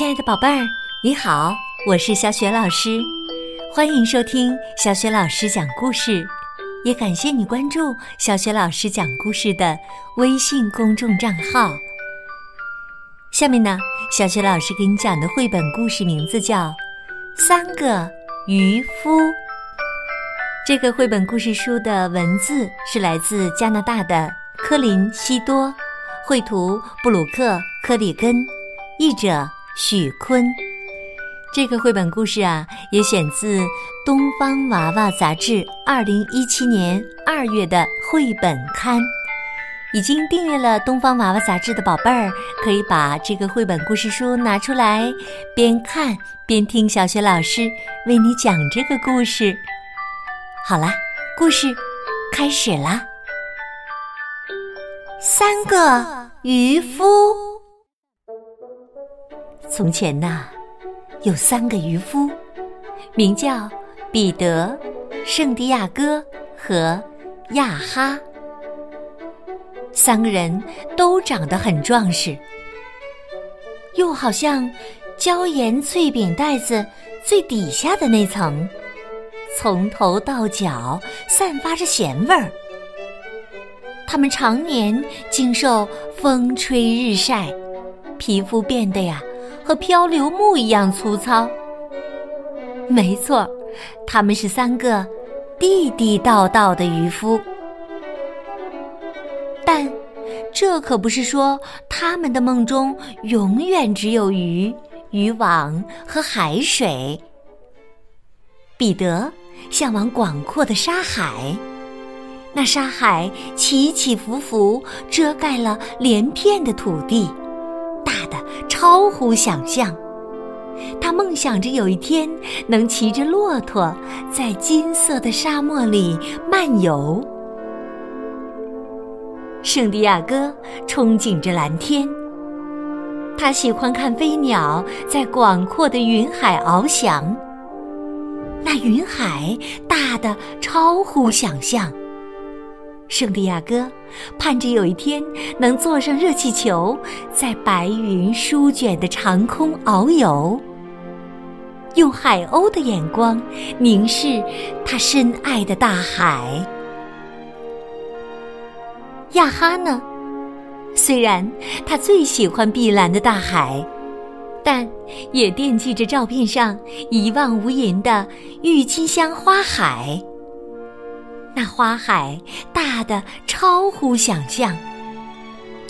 亲爱的宝贝儿，你好，我是小雪老师，欢迎收听小雪老师讲故事，也感谢你关注小雪老师讲故事的微信公众账号。下面呢，小雪老师给你讲的绘本故事名字叫《三个渔夫》。这个绘本故事书的文字是来自加拿大的科林西多，绘图布鲁克科里根，译者。许坤，这个绘本故事啊，也选自《东方娃娃》杂志二零一七年二月的绘本刊。已经订阅了《东方娃娃》杂志的宝贝儿，可以把这个绘本故事书拿出来，边看边听小雪老师为你讲这个故事。好啦，故事开始啦！三个渔夫。从前呐，有三个渔夫，名叫彼得、圣地亚哥和亚哈。三个人都长得很壮实，又好像椒盐脆饼袋子最底下的那层，从头到脚散发着咸味儿。他们常年经受风吹日晒，皮肤变得呀。和漂流木一样粗糙。没错，他们是三个地地道道的渔夫。但这可不是说他们的梦中永远只有鱼、渔网和海水。彼得向往广阔的沙海，那沙海起起伏伏，遮盖了连片的土地。超乎想象，他梦想着有一天能骑着骆驼在金色的沙漠里漫游。圣地亚哥憧憬着蓝天，他喜欢看飞鸟在广阔的云海翱翔，那云海大的超乎想象。圣地亚哥盼着有一天能坐上热气球，在白云舒卷的长空遨游，用海鸥的眼光凝视他深爱的大海。亚哈呢？虽然他最喜欢碧蓝的大海，但也惦记着照片上一望无垠的郁金香花海。那花海大的超乎想象，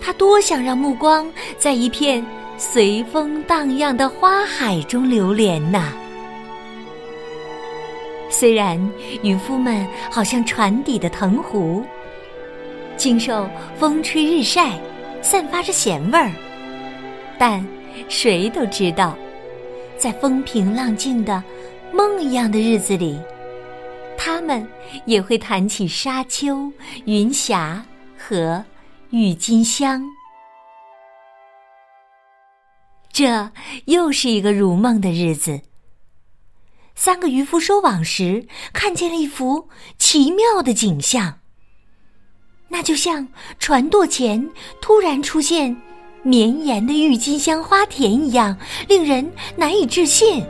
他多想让目光在一片随风荡漾的花海中流连呐！虽然渔夫们好像船底的藤壶，经受风吹日晒，散发着咸味儿，但谁都知道，在风平浪静的梦一样的日子里。他们也会谈起沙丘、云霞和郁金香。这又是一个如梦的日子。三个渔夫收网时，看见了一幅奇妙的景象。那就像船舵前突然出现绵延的郁金香花田一样，令人难以置信。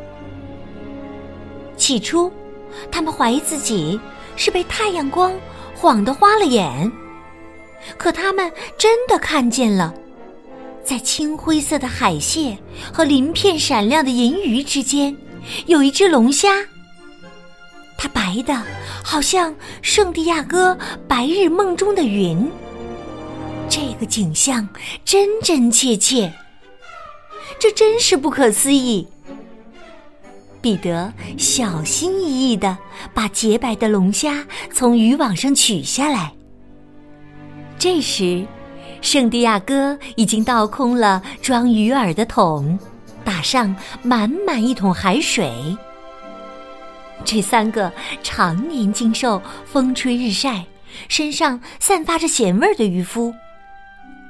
起初。他们怀疑自己是被太阳光晃得花了眼，可他们真的看见了，在青灰色的海蟹和鳞片闪亮的银鱼之间，有一只龙虾。它白的好像圣地亚哥白日梦中的云。这个景象真真切切，这真是不可思议。彼得小心翼翼地把洁白的龙虾从渔网上取下来。这时，圣地亚哥已经倒空了装鱼饵的桶，打上满满一桶海水。这三个常年经受风吹日晒、身上散发着咸味儿的渔夫，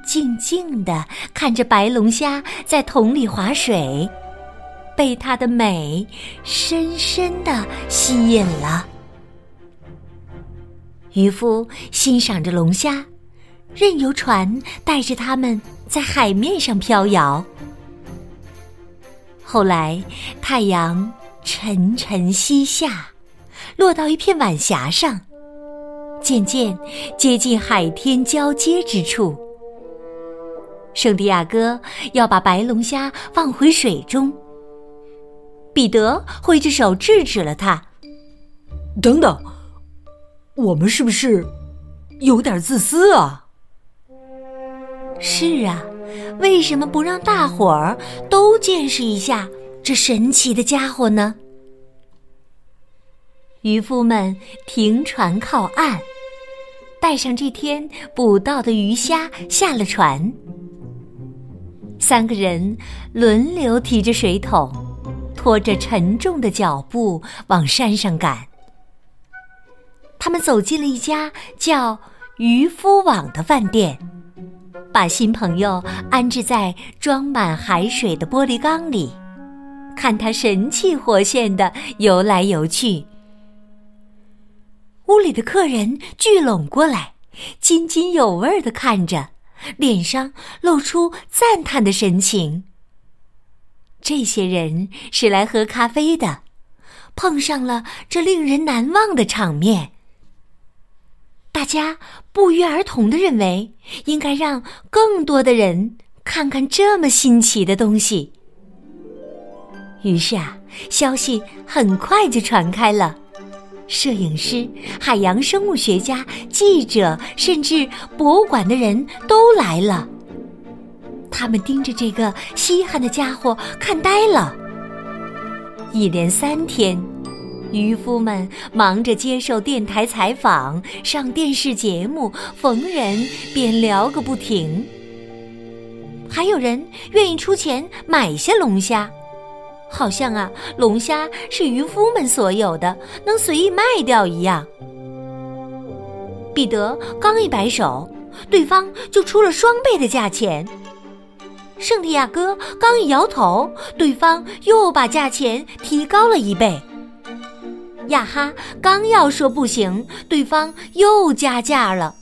静静地看着白龙虾在桶里划水。被它的美深深的吸引了。渔夫欣赏着龙虾，任由船带着他们在海面上飘摇。后来，太阳沉沉西下，落到一片晚霞上，渐渐接近海天交接之处。圣地亚哥要把白龙虾放回水中，彼得挥着手制止了他：“等等，我们是不是有点自私啊？”“是啊。”为什么不让大伙儿都见识一下这神奇的家伙呢？渔夫们停船靠岸，带上这天捕到的鱼虾下了船。三个人轮流提着水桶，拖着沉重的脚步往山上赶。他们走进了一家叫“渔夫网”的饭店。把新朋友安置在装满海水的玻璃缸里，看他神气活现的游来游去。屋里的客人聚拢过来，津津有味的看着，脸上露出赞叹的神情。这些人是来喝咖啡的，碰上了这令人难忘的场面。大家不约而同的认为，应该让更多的人看看这么新奇的东西。于是啊，消息很快就传开了，摄影师、海洋生物学家、记者，甚至博物馆的人都来了。他们盯着这个稀罕的家伙看呆了，一连三天。渔夫们忙着接受电台采访、上电视节目，逢人便聊个不停。还有人愿意出钱买下龙虾，好像啊，龙虾是渔夫们所有的，能随意卖掉一样。彼得刚一摆手，对方就出了双倍的价钱。圣地亚哥刚一摇头，对方又把价钱提高了一倍。亚哈刚要说不行，对方又加价了。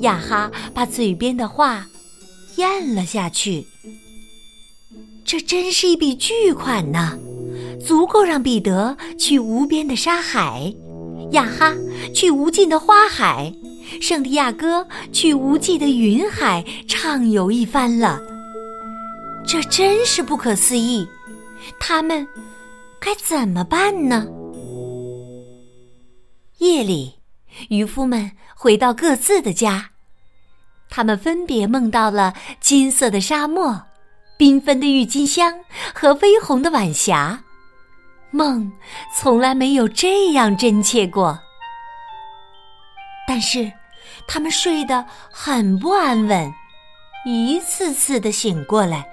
亚哈把嘴边的话咽了下去。这真是一笔巨款呐，足够让彼得去无边的沙海，亚哈去无尽的花海，圣地亚哥去无际的云海畅游一番了。这真是不可思议，他们该怎么办呢？夜里，渔夫们回到各自的家，他们分别梦到了金色的沙漠、缤纷的郁金香和微红的晚霞，梦从来没有这样真切过。但是，他们睡得很不安稳，一次次的醒过来。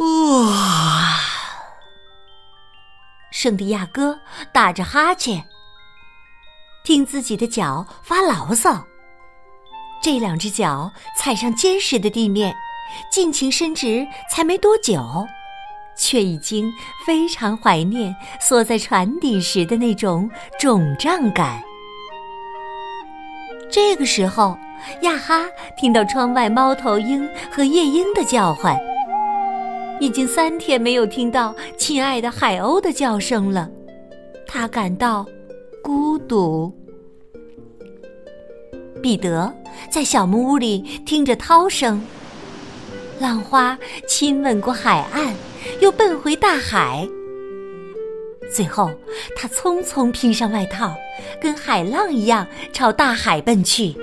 哇！圣地亚哥打着哈欠，听自己的脚发牢骚。这两只脚踩上坚实的地面，尽情伸直，才没多久，却已经非常怀念缩在船底时的那种肿胀感。这个时候，亚哈听到窗外猫头鹰和夜莺的叫唤。已经三天没有听到亲爱的海鸥的叫声了，他感到孤独。彼得在小木屋里听着涛声，浪花亲吻过海岸，又奔回大海。最后，他匆匆披上外套，跟海浪一样朝大海奔去。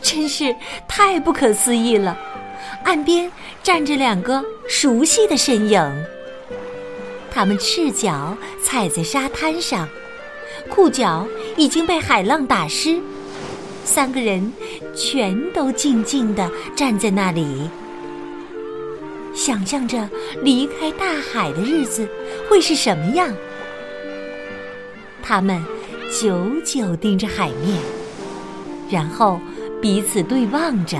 真是太不可思议了！岸边站着两个熟悉的身影，他们赤脚踩在沙滩上，裤脚已经被海浪打湿。三个人全都静静地站在那里，想象着离开大海的日子会是什么样。他们久久盯着海面，然后彼此对望着。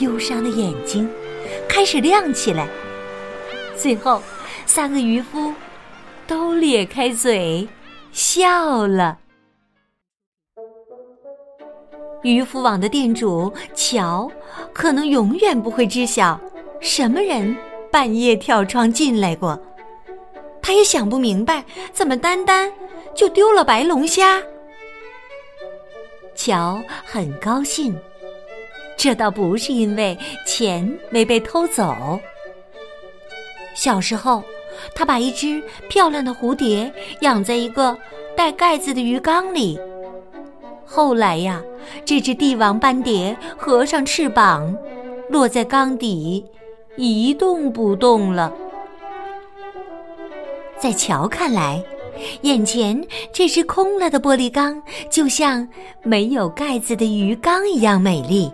忧伤的眼睛开始亮起来，最后，三个渔夫都咧开嘴笑了。渔夫网的店主乔可能永远不会知晓什么人半夜跳窗进来过，他也想不明白怎么单单就丢了白龙虾。乔很高兴，这倒不是因为钱没被偷走。小时候，他把一只漂亮的蝴蝶养在一个带盖子的鱼缸里。后来呀，这只帝王斑蝶合上翅膀，落在缸底，一动不动了。在乔看来，眼前这只空了的玻璃缸，就像没有盖子的鱼缸一样美丽。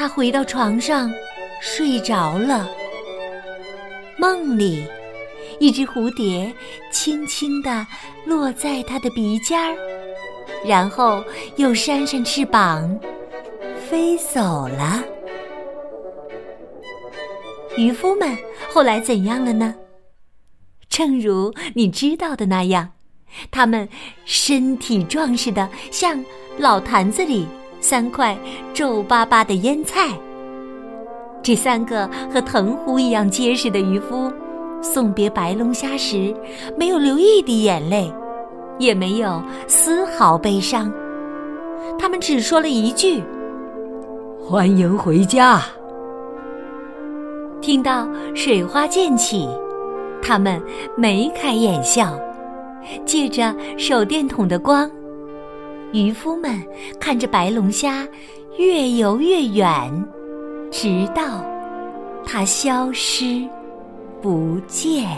他回到床上，睡着了。梦里。一只蝴蝶轻轻地落在他的鼻尖儿，然后又扇扇翅膀，飞走了。渔夫们后来怎样了呢？正如你知道的那样，他们身体壮实的像老坛子里三块皱巴巴的腌菜。这三个和藤壶一样结实的渔夫。送别白龙虾时，没有流一滴眼泪，也没有丝毫悲伤。他们只说了一句：“欢迎回家。”听到水花溅起，他们眉开眼笑。借着手电筒的光，渔夫们看着白龙虾越游越远，直到它消失。不见，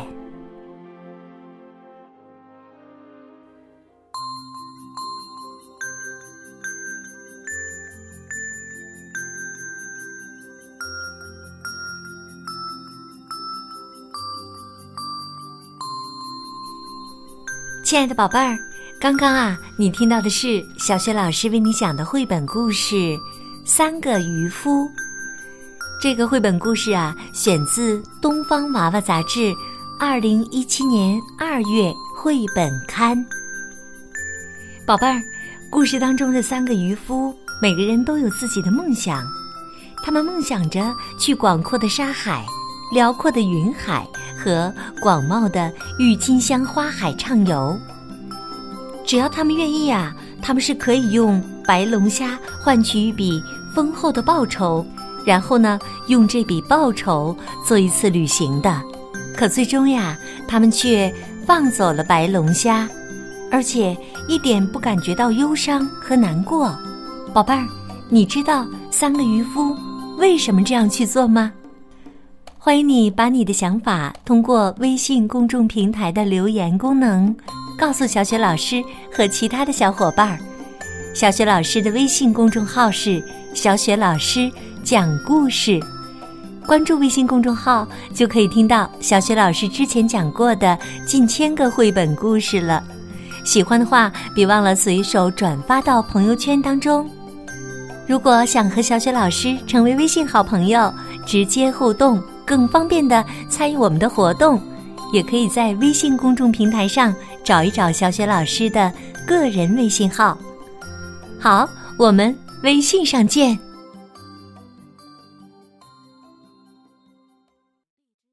亲爱的宝贝儿，刚刚啊，你听到的是小雪老师为你讲的绘本故事《三个渔夫》。这个绘本故事啊，选自《东方娃娃》杂志，二零一七年二月绘本刊。宝贝儿，故事当中的三个渔夫，每个人都有自己的梦想，他们梦想着去广阔的沙海、辽阔的云海和广袤的郁金香花海畅游。只要他们愿意啊，他们是可以用白龙虾换取一笔丰厚的报酬。然后呢，用这笔报酬做一次旅行的，可最终呀，他们却放走了白龙虾，而且一点不感觉到忧伤和难过。宝贝儿，你知道三个渔夫为什么这样去做吗？欢迎你把你的想法通过微信公众平台的留言功能告诉小雪老师和其他的小伙伴儿。小雪老师的微信公众号是小雪老师。讲故事，关注微信公众号就可以听到小雪老师之前讲过的近千个绘本故事了。喜欢的话，别忘了随手转发到朋友圈当中。如果想和小雪老师成为微信好朋友，直接互动，更方便的参与我们的活动，也可以在微信公众平台上找一找小雪老师的个人微信号。好，我们微信上见。